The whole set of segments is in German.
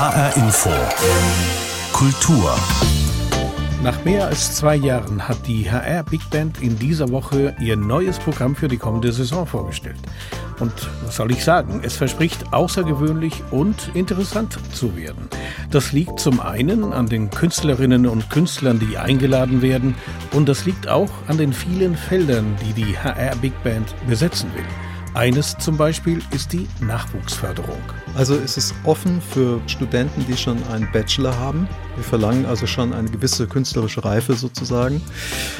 HR Info. Kultur. Nach mehr als zwei Jahren hat die HR Big Band in dieser Woche ihr neues Programm für die kommende Saison vorgestellt. Und was soll ich sagen? Es verspricht außergewöhnlich und interessant zu werden. Das liegt zum einen an den Künstlerinnen und Künstlern, die eingeladen werden, und das liegt auch an den vielen Feldern, die die HR Big Band besetzen will. Eines zum Beispiel ist die Nachwuchsförderung. Also ist es offen für Studenten, die schon einen Bachelor haben. Wir verlangen also schon eine gewisse künstlerische Reife sozusagen.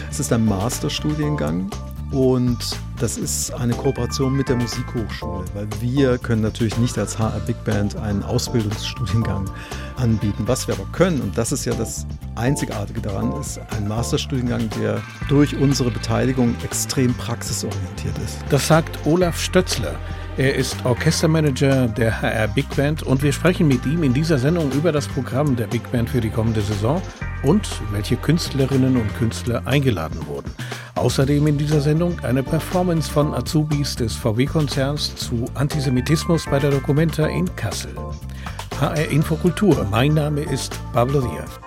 Es ist ein Masterstudiengang und das ist eine Kooperation mit der Musikhochschule, weil wir können natürlich nicht als HR Big Band einen Ausbildungsstudiengang anbieten. Was wir aber können, und das ist ja das Einzigartige daran, ist ein Masterstudiengang, der durch unsere Beteiligung extrem praxisorientiert ist. Das sagt Olaf Stötzler. Er ist Orchestermanager der HR Big Band und wir sprechen mit ihm in dieser Sendung über das Programm der Big Band für die kommende Saison und welche Künstlerinnen und Künstler eingeladen wurden. Außerdem in dieser Sendung eine Performance von Azubis des VW-Konzerns zu Antisemitismus bei der Documenta in Kassel. HR Infokultur, mein Name ist Pablo Diaz.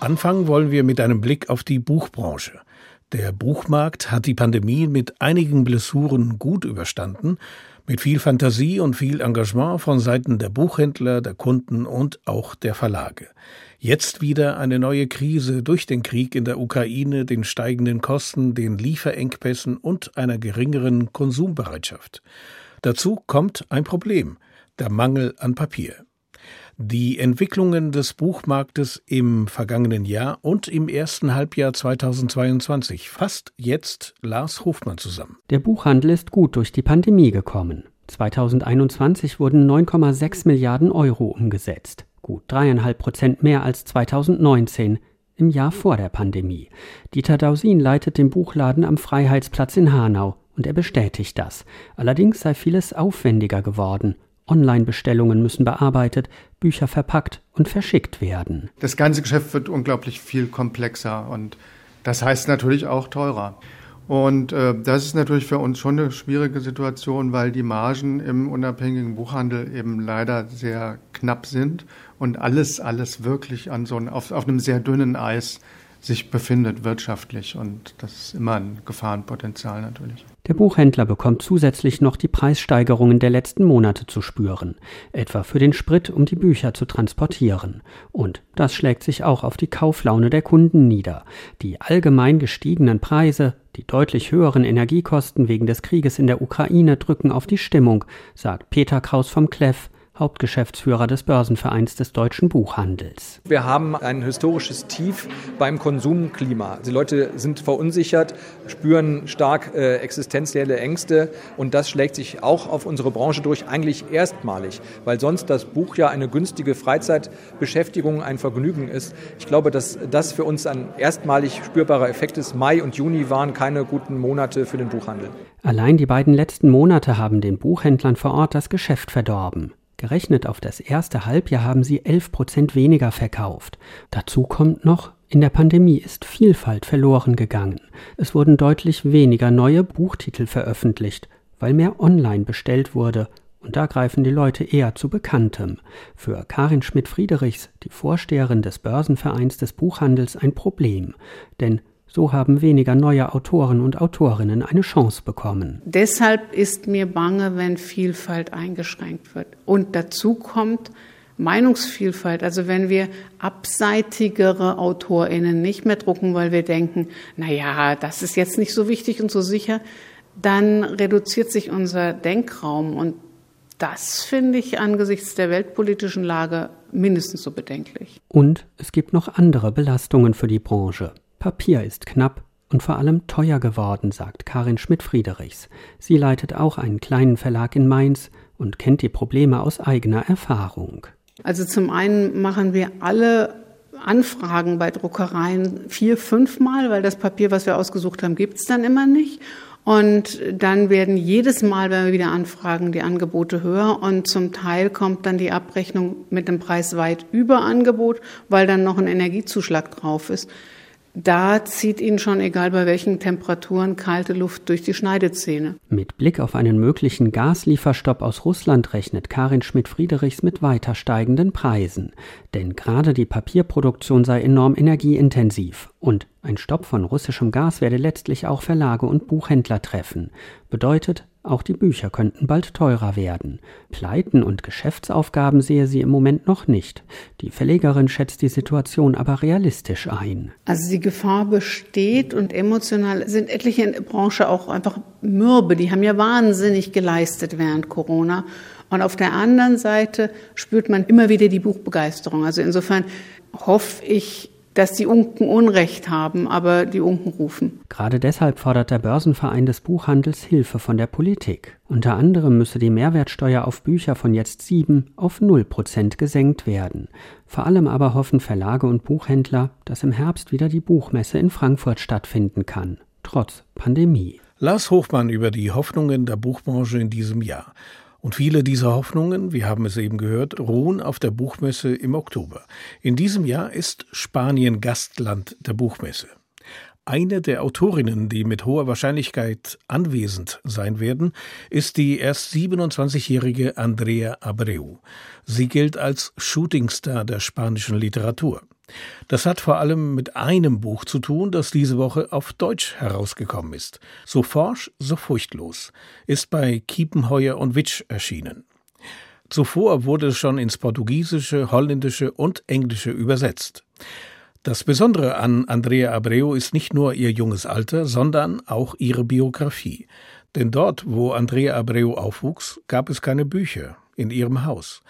Anfangen wollen wir mit einem Blick auf die Buchbranche. Der Buchmarkt hat die Pandemie mit einigen Blessuren gut überstanden, mit viel Fantasie und viel Engagement von Seiten der Buchhändler, der Kunden und auch der Verlage. Jetzt wieder eine neue Krise durch den Krieg in der Ukraine, den steigenden Kosten, den Lieferengpässen und einer geringeren Konsumbereitschaft. Dazu kommt ein Problem, der Mangel an Papier. Die Entwicklungen des Buchmarktes im vergangenen Jahr und im ersten Halbjahr 2022 fasst jetzt Lars Hofmann zusammen. Der Buchhandel ist gut durch die Pandemie gekommen. 2021 wurden 9,6 Milliarden Euro umgesetzt, gut dreieinhalb Prozent mehr als 2019, im Jahr vor der Pandemie. Dieter Dausin leitet den Buchladen am Freiheitsplatz in Hanau und er bestätigt das. Allerdings sei vieles aufwendiger geworden Online-Bestellungen müssen bearbeitet, Bücher verpackt und verschickt werden. Das ganze Geschäft wird unglaublich viel komplexer und das heißt natürlich auch teurer. Und äh, das ist natürlich für uns schon eine schwierige Situation, weil die Margen im unabhängigen Buchhandel eben leider sehr knapp sind und alles, alles wirklich an so ein, auf, auf einem sehr dünnen Eis sich befindet wirtschaftlich. Und das ist immer ein Gefahrenpotenzial natürlich. Der Buchhändler bekommt zusätzlich noch die Preissteigerungen der letzten Monate zu spüren, etwa für den Sprit, um die Bücher zu transportieren. Und das schlägt sich auch auf die Kauflaune der Kunden nieder. Die allgemein gestiegenen Preise, die deutlich höheren Energiekosten wegen des Krieges in der Ukraine drücken auf die Stimmung, sagt Peter Kraus vom Kleff, Hauptgeschäftsführer des Börsenvereins des deutschen Buchhandels. Wir haben ein historisches Tief beim Konsumklima. Die Leute sind verunsichert, spüren stark äh, existenzielle Ängste und das schlägt sich auch auf unsere Branche durch, eigentlich erstmalig, weil sonst das Buch ja eine günstige Freizeitbeschäftigung, ein Vergnügen ist. Ich glaube, dass das für uns ein erstmalig spürbarer Effekt ist. Mai und Juni waren keine guten Monate für den Buchhandel. Allein die beiden letzten Monate haben den Buchhändlern vor Ort das Geschäft verdorben. Gerechnet auf das erste Halbjahr haben sie 11 Prozent weniger verkauft. Dazu kommt noch, in der Pandemie ist Vielfalt verloren gegangen. Es wurden deutlich weniger neue Buchtitel veröffentlicht, weil mehr online bestellt wurde und da greifen die Leute eher zu Bekanntem. Für Karin Schmidt-Friedrichs, die Vorsteherin des Börsenvereins des Buchhandels, ein Problem. Denn so haben weniger neue Autoren und Autorinnen eine Chance bekommen. Deshalb ist mir bange, wenn Vielfalt eingeschränkt wird. Und dazu kommt Meinungsvielfalt. Also wenn wir abseitigere AutorInnen nicht mehr drucken, weil wir denken, na ja, das ist jetzt nicht so wichtig und so sicher, dann reduziert sich unser Denkraum und das finde ich angesichts der weltpolitischen Lage mindestens so bedenklich. Und es gibt noch andere Belastungen für die Branche. Papier ist knapp und vor allem teuer geworden, sagt Karin Schmidt-Friedrichs. Sie leitet auch einen kleinen Verlag in Mainz und kennt die Probleme aus eigener Erfahrung. Also zum einen machen wir alle Anfragen bei Druckereien vier, fünfmal, weil das Papier, was wir ausgesucht haben, gibt es dann immer nicht. Und dann werden jedes Mal, wenn wir wieder anfragen, die Angebote höher und zum Teil kommt dann die Abrechnung mit dem Preis weit über Angebot, weil dann noch ein Energiezuschlag drauf ist. Da zieht Ihnen schon, egal bei welchen Temperaturen, kalte Luft durch die Schneidezähne. Mit Blick auf einen möglichen Gaslieferstopp aus Russland rechnet Karin Schmidt-Friedrichs mit weiter steigenden Preisen. Denn gerade die Papierproduktion sei enorm energieintensiv und ein Stopp von russischem Gas werde letztlich auch Verlage und Buchhändler treffen. Bedeutet, auch die Bücher könnten bald teurer werden. Pleiten und Geschäftsaufgaben sehe sie im Moment noch nicht. Die Verlegerin schätzt die Situation aber realistisch ein. Also die Gefahr besteht und emotional sind etliche in der Branche auch einfach mürbe. Die haben ja wahnsinnig geleistet während Corona. Und auf der anderen Seite spürt man immer wieder die Buchbegeisterung. Also insofern hoffe ich, dass die Unken Unrecht haben, aber die Unken rufen. Gerade deshalb fordert der Börsenverein des Buchhandels Hilfe von der Politik. Unter anderem müsse die Mehrwertsteuer auf Bücher von jetzt 7 auf 0 Prozent gesenkt werden. Vor allem aber hoffen Verlage und Buchhändler, dass im Herbst wieder die Buchmesse in Frankfurt stattfinden kann, trotz Pandemie. Lars Hochmann über die Hoffnungen der Buchbranche in diesem Jahr. Und viele dieser Hoffnungen, wir haben es eben gehört, ruhen auf der Buchmesse im Oktober. In diesem Jahr ist Spanien Gastland der Buchmesse. Eine der Autorinnen, die mit hoher Wahrscheinlichkeit anwesend sein werden, ist die erst 27-jährige Andrea Abreu. Sie gilt als Shootingstar der spanischen Literatur. Das hat vor allem mit einem Buch zu tun, das diese Woche auf Deutsch herausgekommen ist. So forsch, so furchtlos ist bei Kiepenheuer und Witsch erschienen. Zuvor wurde es schon ins Portugiesische, Holländische und Englische übersetzt. Das Besondere an Andrea Abreu ist nicht nur ihr junges Alter, sondern auch ihre Biografie. Denn dort, wo Andrea Abreu aufwuchs, gab es keine Bücher in ihrem Haus.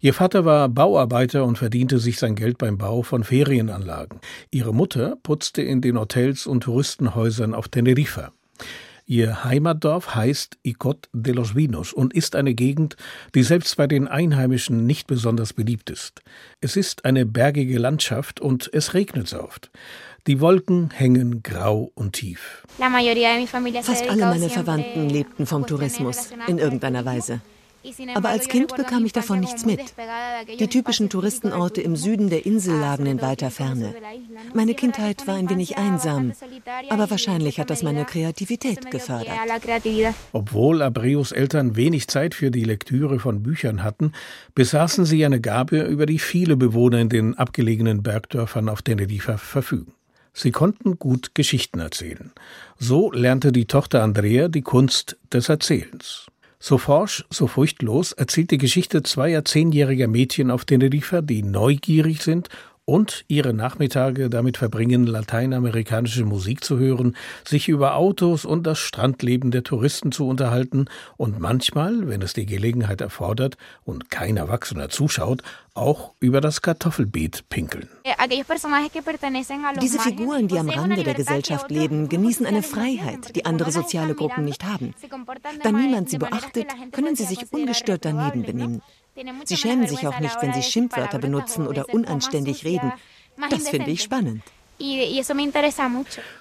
Ihr Vater war Bauarbeiter und verdiente sich sein Geld beim Bau von Ferienanlagen. Ihre Mutter putzte in den Hotels und Touristenhäusern auf Teneriffa. Ihr Heimatdorf heißt Icot de los Vinos und ist eine Gegend, die selbst bei den Einheimischen nicht besonders beliebt ist. Es ist eine bergige Landschaft und es regnet oft. Die Wolken hängen grau und tief. Fast alle meine Verwandten lebten vom Tourismus in irgendeiner Weise. Aber als Kind bekam ich davon nichts mit. Die typischen Touristenorte im Süden der Insel lagen in weiter Ferne. Meine Kindheit war ein wenig einsam, aber wahrscheinlich hat das meine Kreativität gefördert. Obwohl Abreus Eltern wenig Zeit für die Lektüre von Büchern hatten, besaßen sie eine Gabe, über die viele Bewohner in den abgelegenen Bergdörfern auf Teneriffa verfügen. Sie konnten gut Geschichten erzählen. So lernte die Tochter Andrea die Kunst des Erzählens. So forsch, so furchtlos erzählt die Geschichte zweier zehnjähriger Mädchen auf Teneriffa, die neugierig sind und ihre Nachmittage damit verbringen, lateinamerikanische Musik zu hören, sich über Autos und das Strandleben der Touristen zu unterhalten und manchmal, wenn es die Gelegenheit erfordert und kein Erwachsener zuschaut, auch über das Kartoffelbeet pinkeln. Diese Figuren, die am Rande der Gesellschaft leben, genießen eine Freiheit, die andere soziale Gruppen nicht haben. Da niemand sie beachtet, können sie sich ungestört daneben benehmen. Sie schämen sich auch nicht, wenn sie Schimpfwörter benutzen oder unanständig reden. Das finde ich spannend.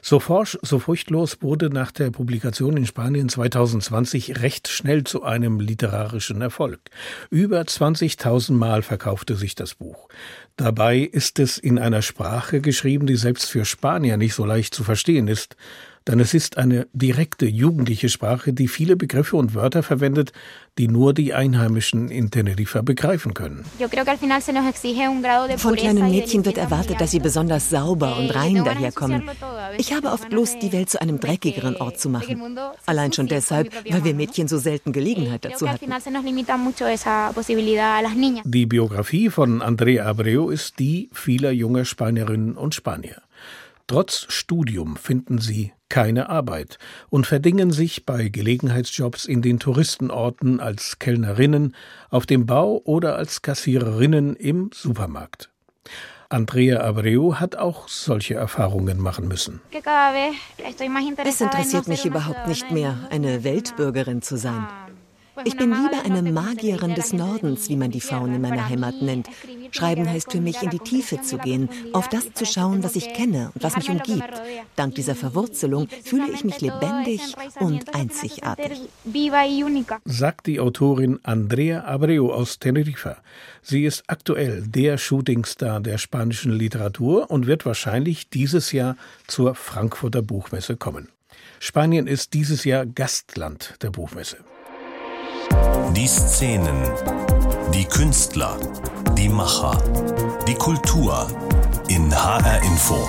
So forsch, so furchtlos wurde nach der Publikation in Spanien 2020 recht schnell zu einem literarischen Erfolg. Über 20.000 Mal verkaufte sich das Buch. Dabei ist es in einer Sprache geschrieben, die selbst für Spanier nicht so leicht zu verstehen ist denn es ist eine direkte jugendliche Sprache, die viele Begriffe und Wörter verwendet, die nur die Einheimischen in Teneriffa begreifen können. Von kleinen Mädchen wird erwartet, dass sie besonders sauber und rein daherkommen. Ich habe oft Lust, die Welt zu einem dreckigeren Ort zu machen. Allein schon deshalb, weil wir Mädchen so selten Gelegenheit dazu hatten. Die Biografie von Andrea Abreu ist die vieler junger Spanierinnen und Spanier. Trotz Studium finden sie keine Arbeit und verdingen sich bei Gelegenheitsjobs in den Touristenorten als Kellnerinnen, auf dem Bau oder als Kassiererinnen im Supermarkt. Andrea Abreu hat auch solche Erfahrungen machen müssen. Es interessiert mich überhaupt nicht mehr, eine Weltbürgerin zu sein. Ich bin lieber eine Magierin des Nordens, wie man die Frauen in meiner Heimat nennt. Schreiben heißt für mich, in die Tiefe zu gehen, auf das zu schauen, was ich kenne und was mich umgibt. Dank dieser Verwurzelung fühle ich mich lebendig und einzigartig. Sagt die Autorin Andrea Abreu aus Teneriffa. Sie ist aktuell der Shootingstar der spanischen Literatur und wird wahrscheinlich dieses Jahr zur Frankfurter Buchmesse kommen. Spanien ist dieses Jahr Gastland der Buchmesse. Die Szenen, die Künstler, die Macher, die Kultur in HR Info.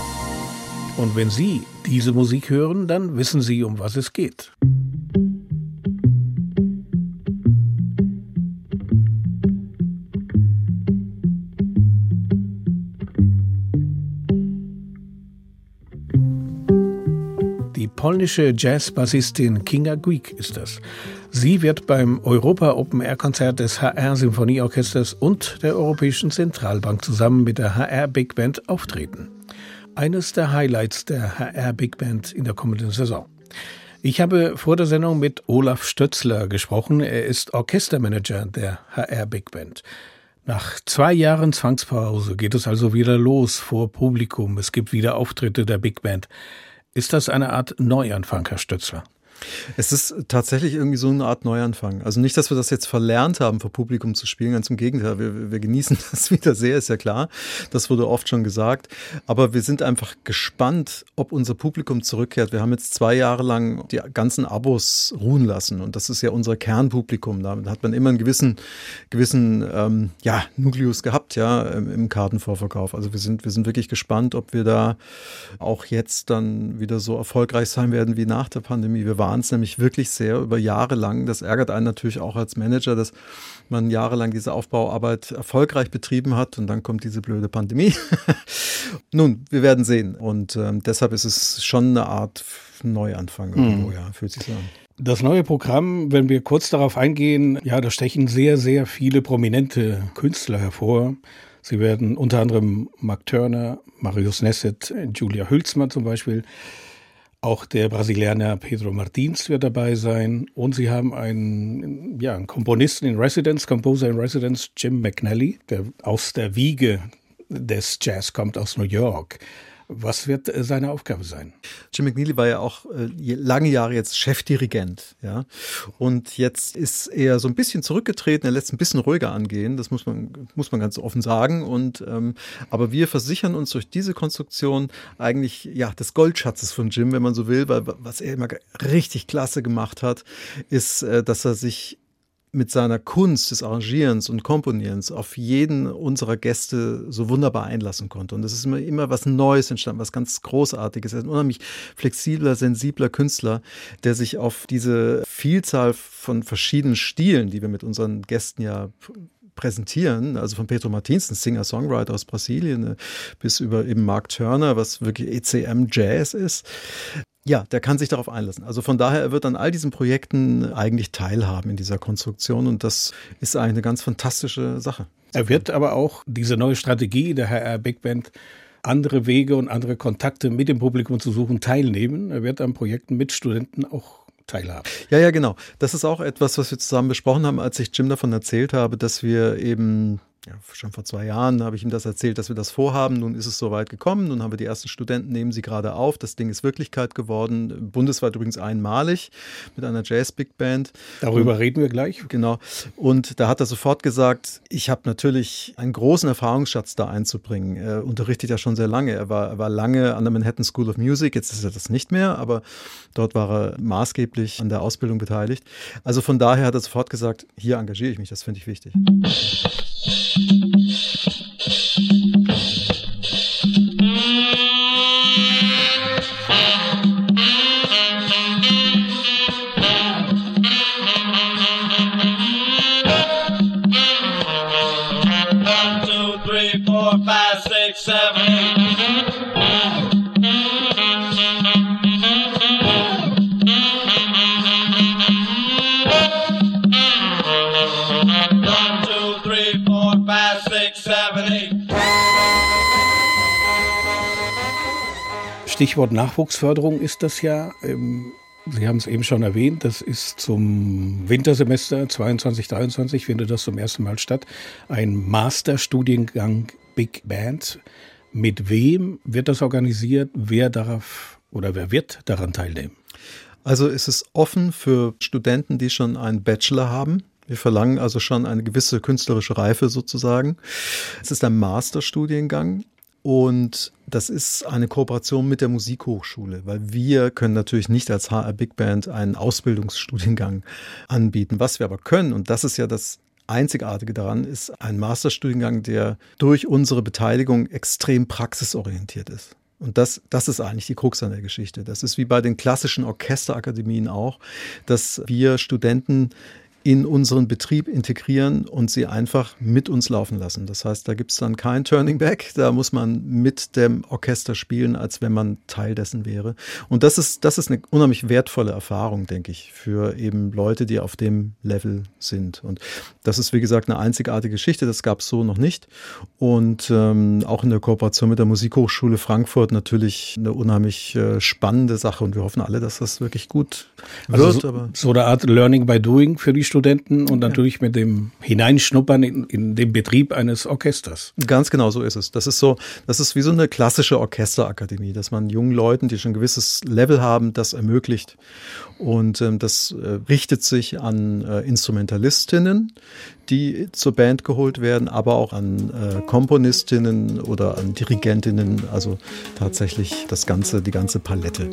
Und wenn Sie diese Musik hören, dann wissen Sie, um was es geht. Polnische Jazzbassistin Kinga Guik ist das. Sie wird beim Europa Open Air Konzert des HR Symphonieorchesters und der Europäischen Zentralbank zusammen mit der HR Big Band auftreten. Eines der Highlights der HR Big Band in der kommenden Saison. Ich habe vor der Sendung mit Olaf Stötzler gesprochen. Er ist Orchestermanager der HR Big Band. Nach zwei Jahren Zwangspause geht es also wieder los vor Publikum. Es gibt wieder Auftritte der Big Band. Ist das eine Art Neuanfang, Herr Stötzler? Es ist tatsächlich irgendwie so eine Art Neuanfang. Also nicht, dass wir das jetzt verlernt haben, vor Publikum zu spielen, ganz im Gegenteil. Wir, wir genießen das wieder sehr, ist ja klar. Das wurde oft schon gesagt. Aber wir sind einfach gespannt, ob unser Publikum zurückkehrt. Wir haben jetzt zwei Jahre lang die ganzen Abos ruhen lassen. Und das ist ja unser Kernpublikum. Da hat man immer einen gewissen, gewissen ähm, ja, Nukleus gehabt, ja, im Kartenvorverkauf. Also wir sind, wir sind wirklich gespannt, ob wir da auch jetzt dann wieder so erfolgreich sein werden wie nach der Pandemie. Wir waren es nämlich wirklich sehr über Jahre lang. Das ärgert einen natürlich auch als Manager, dass man jahrelang diese Aufbauarbeit erfolgreich betrieben hat und dann kommt diese blöde Pandemie. Nun, wir werden sehen. Und ähm, deshalb ist es schon eine Art Neuanfang irgendwo, mhm. ja, fühlt sich so an. Das neue Programm, wenn wir kurz darauf eingehen, ja, da stechen sehr, sehr viele prominente Künstler hervor. Sie werden unter anderem Mark Turner, Marius Nesset, Julia Hülsmann zum Beispiel auch der Brasilianer Pedro Martins wird dabei sein. Und sie haben einen, ja, einen Komponisten in Residence, Composer in Residence, Jim McNally, der aus der Wiege des Jazz kommt, aus New York. Was wird äh, seine Aufgabe sein? Jim McNeely war ja auch äh, lange Jahre jetzt Chefdirigent, ja. Und jetzt ist er so ein bisschen zurückgetreten, er lässt ein bisschen ruhiger angehen, das muss man, muss man ganz offen sagen. Und ähm, aber wir versichern uns durch diese Konstruktion eigentlich ja des Goldschatzes von Jim, wenn man so will, weil was er immer richtig klasse gemacht hat, ist, äh, dass er sich mit seiner Kunst des Arrangierens und Komponierens auf jeden unserer Gäste so wunderbar einlassen konnte. Und es ist immer, immer was Neues entstanden, was ganz Großartiges. Er ist ein unheimlich flexibler, sensibler Künstler, der sich auf diese Vielzahl von verschiedenen Stilen, die wir mit unseren Gästen ja präsentieren, also von Pedro Martins, ein Singer-Songwriter aus Brasilien, äh, bis über eben Mark Turner, was wirklich ECM-Jazz ist, ja, der kann sich darauf einlassen. Also von daher, er wird an all diesen Projekten eigentlich teilhaben in dieser Konstruktion und das ist eigentlich eine ganz fantastische Sache. Er wird aber auch diese neue Strategie der HR Big Band andere Wege und andere Kontakte mit dem Publikum zu suchen, teilnehmen. Er wird an Projekten mit Studenten auch teilhaben. Ja, ja, genau. Das ist auch etwas, was wir zusammen besprochen haben, als ich Jim davon erzählt habe, dass wir eben ja, schon vor zwei Jahren habe ich ihm das erzählt, dass wir das vorhaben. Nun ist es soweit gekommen. Nun haben wir die ersten Studenten, nehmen sie gerade auf. Das Ding ist Wirklichkeit geworden. Bundesweit übrigens einmalig mit einer Jazz-Big Band. Darüber Und, reden wir gleich. Genau. Und da hat er sofort gesagt, ich habe natürlich einen großen Erfahrungsschatz da einzubringen. Er unterrichtet ja schon sehr lange. Er war, er war lange an der Manhattan School of Music. Jetzt ist er das nicht mehr, aber dort war er maßgeblich an der Ausbildung beteiligt. Also von daher hat er sofort gesagt, hier engagiere ich mich. Das finde ich wichtig. Stichwort Nachwuchsförderung ist das ja. Ähm, Sie haben es eben schon erwähnt, das ist zum Wintersemester 22, 23 findet das zum ersten Mal statt. Ein Masterstudiengang Big Band. Mit wem wird das organisiert? Wer darf oder wer wird daran teilnehmen? Also ist es offen für Studenten, die schon einen Bachelor haben. Wir verlangen also schon eine gewisse künstlerische Reife sozusagen. Es ist ein Masterstudiengang und das ist eine Kooperation mit der Musikhochschule, weil wir können natürlich nicht als HR Big Band einen Ausbildungsstudiengang anbieten. Was wir aber können, und das ist ja das Einzigartige daran, ist ein Masterstudiengang, der durch unsere Beteiligung extrem praxisorientiert ist. Und das, das ist eigentlich die Krux an der Geschichte. Das ist wie bei den klassischen Orchesterakademien auch, dass wir Studenten in unseren Betrieb integrieren und sie einfach mit uns laufen lassen. Das heißt, da gibt es dann kein Turning Back, da muss man mit dem Orchester spielen, als wenn man Teil dessen wäre. Und das ist, das ist eine unheimlich wertvolle Erfahrung, denke ich, für eben Leute, die auf dem Level sind. Und das ist, wie gesagt, eine einzigartige Geschichte, das gab es so noch nicht. Und ähm, auch in der Kooperation mit der Musikhochschule Frankfurt natürlich eine unheimlich äh, spannende Sache und wir hoffen alle, dass das wirklich gut also wird. So, so eine Art Learning by Doing für die Studenten. Und natürlich mit dem Hineinschnuppern in, in den Betrieb eines Orchesters. Ganz genau so ist es. Das ist so, das ist wie so eine klassische Orchesterakademie, dass man jungen Leuten, die schon ein gewisses Level haben, das ermöglicht. Und ähm, das äh, richtet sich an äh, Instrumentalistinnen, die zur Band geholt werden, aber auch an äh, Komponistinnen oder an Dirigentinnen, also tatsächlich das ganze, die ganze Palette.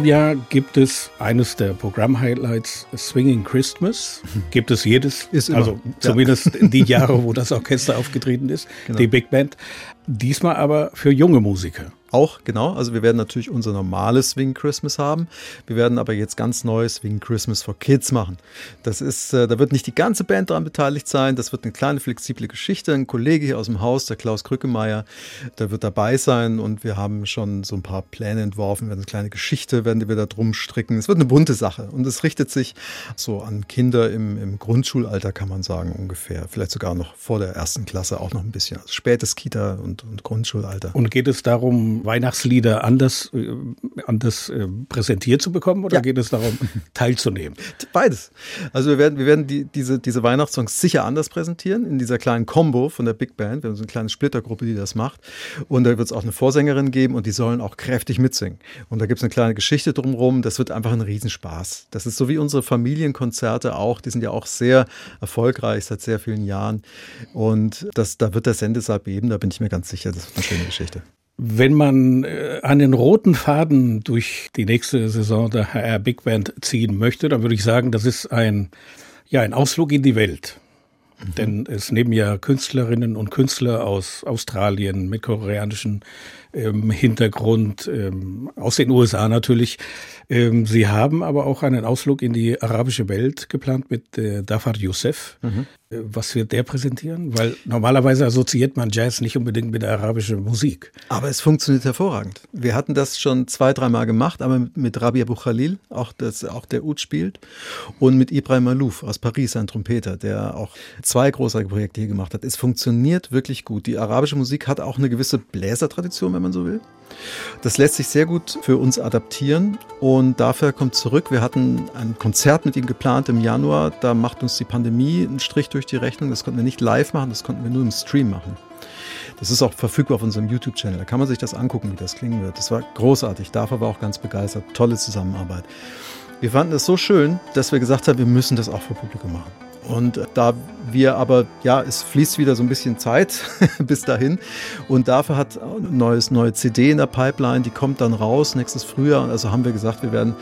Diesem Jahr gibt es eines der Programm-Highlights, Swinging Christmas. Gibt es jedes, ist also zumindest die Jahre, wo das Orchester aufgetreten ist, genau. die Big Band. Diesmal aber für junge Musiker. Auch, genau. Also wir werden natürlich unser normales Swing Christmas haben. Wir werden aber jetzt ganz neues Swing Christmas for Kids machen. Das ist, äh, da wird nicht die ganze Band daran beteiligt sein. Das wird eine kleine flexible Geschichte. Ein Kollege hier aus dem Haus, der Klaus Krückemeier, der wird dabei sein und wir haben schon so ein paar Pläne entworfen. Wir werden eine kleine Geschichte, werden wir da drum stricken. Es wird eine bunte Sache und es richtet sich so an Kinder im, im Grundschulalter, kann man sagen, ungefähr. Vielleicht sogar noch vor der ersten Klasse auch noch ein bisschen. Also spätes Kita und, und Grundschulalter. Und geht es darum, Weihnachtslieder anders, äh, anders äh, präsentiert zu bekommen oder ja. geht es darum, teilzunehmen? Beides. Also wir werden, wir werden die, diese, diese Weihnachtssongs sicher anders präsentieren, in dieser kleinen Combo von der Big Band. Wir haben so eine kleine Splittergruppe, die das macht. Und da wird es auch eine Vorsängerin geben und die sollen auch kräftig mitsingen. Und da gibt es eine kleine Geschichte drumherum. Das wird einfach ein Riesenspaß. Das ist so wie unsere Familienkonzerte auch. Die sind ja auch sehr erfolgreich seit sehr vielen Jahren. Und das, da wird der Sendesaal beben, da bin ich mir ganz sicher. Das wird eine schöne Geschichte. Wenn man äh, einen roten Faden durch die nächste Saison der HR Big Band ziehen möchte, dann würde ich sagen, das ist ein, ja, ein Ausflug in die Welt. Mhm. Denn es nehmen ja Künstlerinnen und Künstler aus Australien mit koreanischen ähm, Hintergrund, ähm, aus den USA natürlich. Ähm, Sie haben aber auch einen Ausflug in die arabische Welt geplant mit äh, Dafar Youssef. Mhm. Äh, was wird der präsentieren? Weil normalerweise assoziiert man Jazz nicht unbedingt mit der arabischen Musik. Aber es funktioniert hervorragend. Wir hatten das schon zwei, dreimal gemacht, aber mit Rabi Abu Khalil, auch, auch der Ud spielt, und mit Ibrahim Malouf aus Paris, ein Trompeter, der auch zwei großartige Projekte hier gemacht hat. Es funktioniert wirklich gut. Die arabische Musik hat auch eine gewisse Bläsertradition, wenn man so will. Das lässt sich sehr gut für uns adaptieren und dafür kommt zurück. Wir hatten ein Konzert mit ihm geplant im Januar. Da macht uns die Pandemie einen Strich durch die Rechnung. Das konnten wir nicht live machen, das konnten wir nur im Stream machen. Das ist auch verfügbar auf unserem YouTube-Channel. Da kann man sich das angucken, wie das klingen wird. Das war großartig. Dafür war auch ganz begeistert. Tolle Zusammenarbeit. Wir fanden es so schön, dass wir gesagt haben, wir müssen das auch für Publikum machen. Und da wir aber, ja, es fließt wieder so ein bisschen Zeit bis dahin. Und dafür hat ein neues, neue CD in der Pipeline, die kommt dann raus nächstes Frühjahr. Also haben wir gesagt, wir werden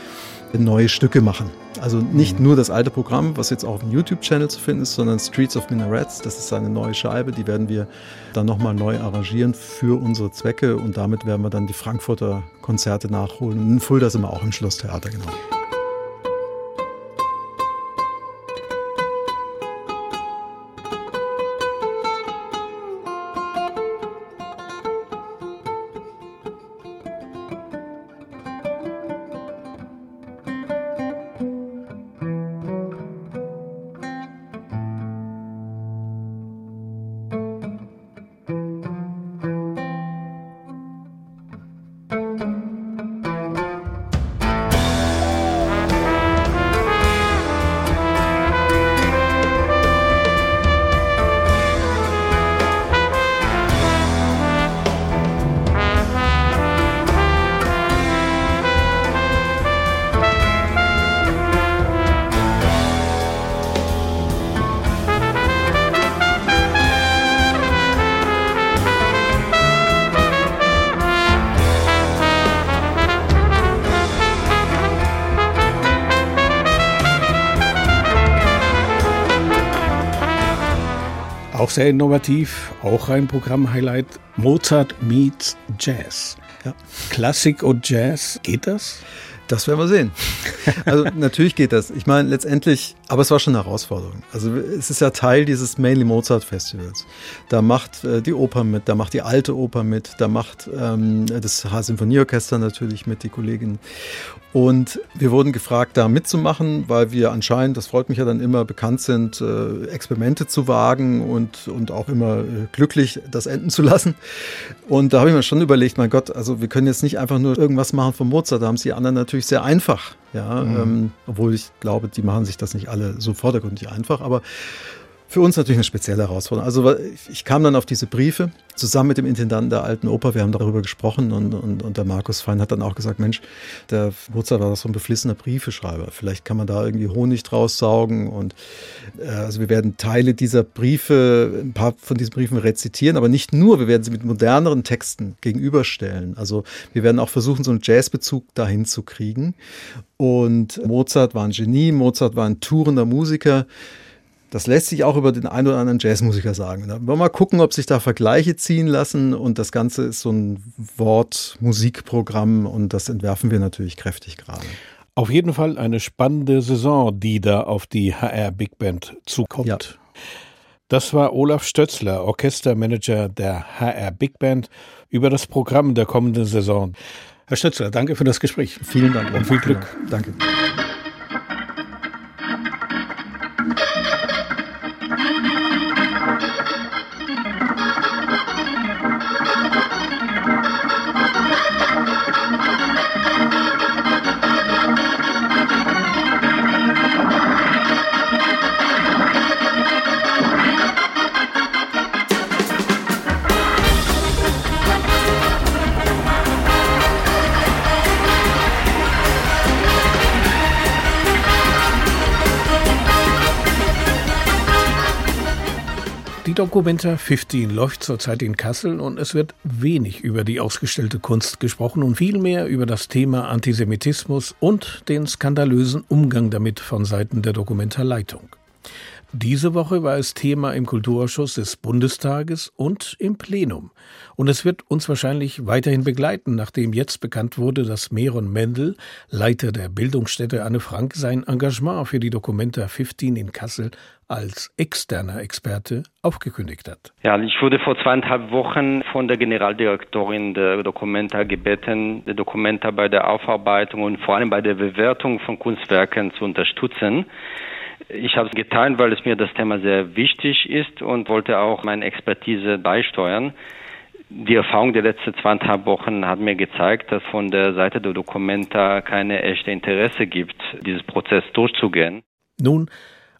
neue Stücke machen. Also nicht mhm. nur das alte Programm, was jetzt auch auf dem YouTube-Channel zu finden ist, sondern Streets of Minarets, das ist eine neue Scheibe, die werden wir dann nochmal neu arrangieren für unsere Zwecke und damit werden wir dann die Frankfurter Konzerte nachholen. Und in Fulda sind wir auch im Schlosstheater, genau. Auch sehr innovativ, auch ein Programm-Highlight. Mozart meets Jazz. Ja. Klassik und Jazz, geht das? Das werden wir sehen. Also natürlich geht das. Ich meine, letztendlich, aber es war schon eine Herausforderung. Also es ist ja Teil dieses Mainly Mozart Festivals. Da macht äh, die Oper mit, da macht die alte Oper mit, da macht ähm, das H-Symphonieorchester natürlich mit, die Kollegin. Und wir wurden gefragt, da mitzumachen, weil wir anscheinend, das freut mich ja dann immer, bekannt sind, äh, Experimente zu wagen und, und auch immer äh, glücklich das enden zu lassen. Und da habe ich mir schon überlegt, mein Gott, also wir können jetzt nicht einfach nur irgendwas machen von Mozart, da haben es die anderen natürlich sehr einfach. Ja, mhm. ähm, obwohl ich glaube, die machen sich das nicht alle so vordergründig einfach, aber für uns natürlich eine spezielle Herausforderung. Also ich kam dann auf diese Briefe zusammen mit dem Intendanten der Alten Oper. Wir haben darüber gesprochen und, und, und der Markus Fein hat dann auch gesagt, Mensch, der Mozart war doch so ein beflissener Briefeschreiber. Vielleicht kann man da irgendwie Honig draus saugen. Und äh, also wir werden Teile dieser Briefe, ein paar von diesen Briefen rezitieren, aber nicht nur. Wir werden sie mit moderneren Texten gegenüberstellen. Also wir werden auch versuchen, so einen Jazzbezug dahin zu kriegen. Und Mozart war ein Genie, Mozart war ein tourender Musiker. Das lässt sich auch über den einen oder anderen Jazzmusiker sagen. Da wollen wir mal gucken, ob sich da Vergleiche ziehen lassen. Und das Ganze ist so ein Wort-Musikprogramm und das entwerfen wir natürlich kräftig gerade. Auf jeden Fall eine spannende Saison, die da auf die HR Big Band zukommt. Ja. Das war Olaf Stötzler, Orchestermanager der HR Big Band, über das Programm der kommenden Saison. Herr Stötzler, danke für das Gespräch. Vielen Dank und viel Glück. Danke. Documenta 15 läuft zurzeit in Kassel und es wird wenig über die ausgestellte Kunst gesprochen und vielmehr über das Thema Antisemitismus und den skandalösen Umgang damit von Seiten der Documenta-Leitung. Diese Woche war es Thema im Kulturausschuss des Bundestages und im Plenum. Und es wird uns wahrscheinlich weiterhin begleiten, nachdem jetzt bekannt wurde, dass Meron Mendel, Leiter der Bildungsstätte Anne Frank, sein Engagement für die Documenta 15 in Kassel als externer Experte aufgekündigt hat. Ja, ich wurde vor zweieinhalb Wochen von der Generaldirektorin der Documenta gebeten, die Documenta bei der Aufarbeitung und vor allem bei der Bewertung von Kunstwerken zu unterstützen. Ich habe es getan, weil es mir das Thema sehr wichtig ist und wollte auch meine Expertise beisteuern. Die Erfahrung der letzten zweieinhalb Wochen hat mir gezeigt, dass von der Seite der Dokumenta keine echte Interesse gibt, dieses Prozess durchzugehen. Nun,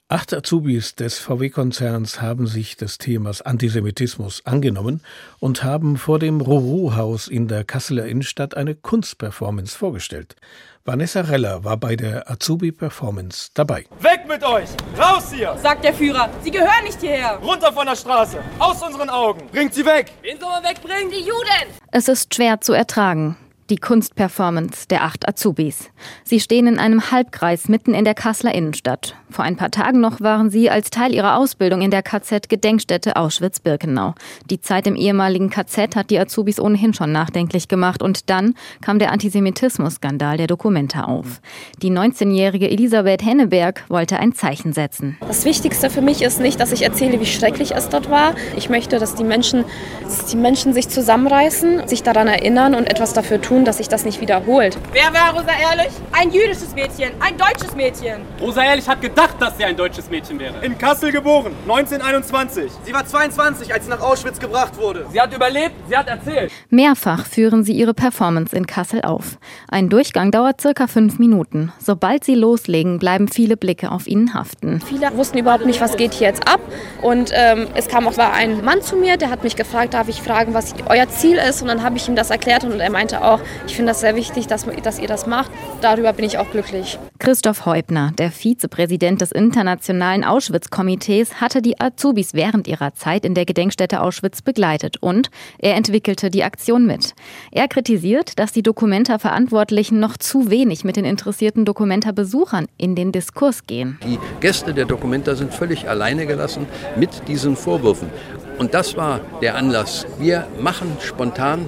acht Azubis des VW-Konzerns haben sich des Themas Antisemitismus angenommen und haben vor dem Roro-Haus in der Kasseler Innenstadt eine Kunstperformance vorgestellt. Vanessa Reller war bei der Azubi Performance dabei. Weg mit euch! Raus hier! sagt der Führer. Sie gehören nicht hierher. Runter von der Straße! Aus unseren Augen! Bringt sie weg! Wen soll man wegbringen? Die Juden! Es ist schwer zu ertragen die Kunstperformance der acht Azubis. Sie stehen in einem Halbkreis mitten in der Kasseler Innenstadt. Vor ein paar Tagen noch waren sie als Teil ihrer Ausbildung in der KZ-Gedenkstätte Auschwitz-Birkenau. Die Zeit im ehemaligen KZ hat die Azubis ohnehin schon nachdenklich gemacht und dann kam der Antisemitismus-Skandal der Dokumenta auf. Die 19-jährige Elisabeth Henneberg wollte ein Zeichen setzen. Das Wichtigste für mich ist nicht, dass ich erzähle, wie schrecklich es dort war. Ich möchte, dass die Menschen, dass die Menschen sich zusammenreißen, sich daran erinnern und etwas dafür tun, tun, dass sich das nicht wiederholt. Wer war Rosa Ehrlich? Ein jüdisches Mädchen, ein deutsches Mädchen. Rosa Ehrlich hat gedacht, dass sie ein deutsches Mädchen wäre. In Kassel geboren, 1921. Sie war 22, als sie nach Auschwitz gebracht wurde. Sie hat überlebt, sie hat erzählt. Mehrfach führen sie ihre Performance in Kassel auf. Ein Durchgang dauert circa fünf Minuten. Sobald sie loslegen, bleiben viele Blicke auf ihnen haften. Viele wussten überhaupt nicht, was geht hier jetzt ab. Und ähm, es kam auch war ein Mann zu mir, der hat mich gefragt, darf ich fragen, was euer Ziel ist? Und dann habe ich ihm das erklärt und er meinte auch, ich finde das sehr wichtig, dass, dass ihr das macht. Darüber bin ich auch glücklich. Christoph Heubner, der Vizepräsident des Internationalen Auschwitz-Komitees, hatte die Azubis während ihrer Zeit in der Gedenkstätte Auschwitz begleitet und er entwickelte die Aktion mit. Er kritisiert, dass die Dokumenta-Verantwortlichen noch zu wenig mit den interessierten Dokumenta-Besuchern in den Diskurs gehen. Die Gäste der Dokumenta sind völlig alleine gelassen mit diesen Vorwürfen. Und das war der Anlass. Wir machen spontan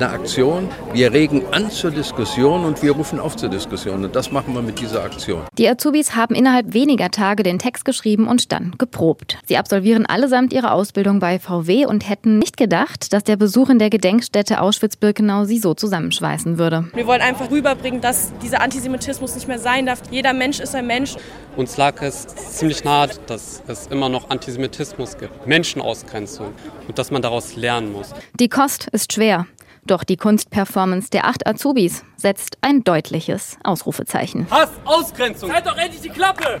eine Aktion. Wir regen an zur Diskussion und wir rufen auf zur Diskussion. Und das machen wir mit dieser Aktion. Die Azubis haben innerhalb weniger Tage den Text geschrieben und dann geprobt. Sie absolvieren allesamt ihre Ausbildung bei VW und hätten nicht gedacht, dass der Besuch in der Gedenkstätte Auschwitz-Birkenau sie so zusammenschweißen würde. Wir wollen einfach rüberbringen, dass dieser Antisemitismus nicht mehr sein darf. Jeder Mensch ist ein Mensch. Uns lag es ziemlich nahe, dass es immer noch Antisemitismus gibt, Menschenausgrenzung und dass man daraus lernen muss. Die Kost ist schwer. Doch die Kunstperformance der acht Azubis setzt ein deutliches Ausrufezeichen. Hass, Ausgrenzung! Halt doch endlich die Klappe!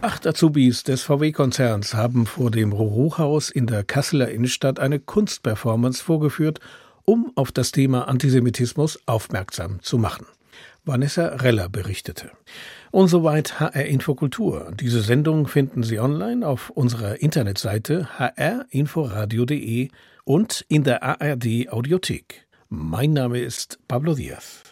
Acht Azubis des VW-Konzerns haben vor dem Hochhaus in der Kasseler Innenstadt eine Kunstperformance vorgeführt, um auf das Thema Antisemitismus aufmerksam zu machen. Vanessa Reller berichtete. Und soweit HR Infokultur. Diese Sendung finden Sie online auf unserer Internetseite hrinforadio.de und in der ARD Audiothek. Mein Name ist Pablo Diaz.